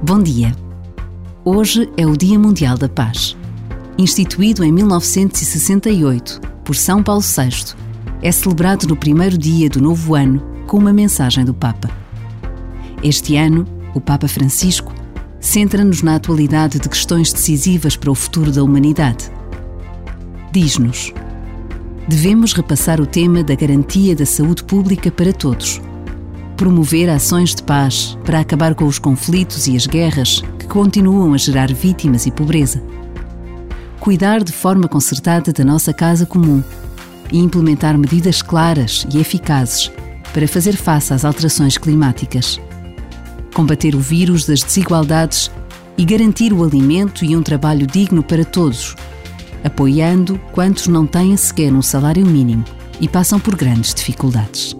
Bom dia. Hoje é o Dia Mundial da Paz. Instituído em 1968 por São Paulo VI, é celebrado no primeiro dia do novo ano com uma mensagem do Papa. Este ano, o Papa Francisco centra-nos na atualidade de questões decisivas para o futuro da humanidade. Diz-nos: devemos repassar o tema da garantia da saúde pública para todos promover ações de paz para acabar com os conflitos e as guerras que continuam a gerar vítimas e pobreza. Cuidar de forma concertada da nossa casa comum e implementar medidas claras e eficazes para fazer face às alterações climáticas. Combater o vírus das desigualdades e garantir o alimento e um trabalho digno para todos, apoiando quantos não têm sequer um salário mínimo e passam por grandes dificuldades.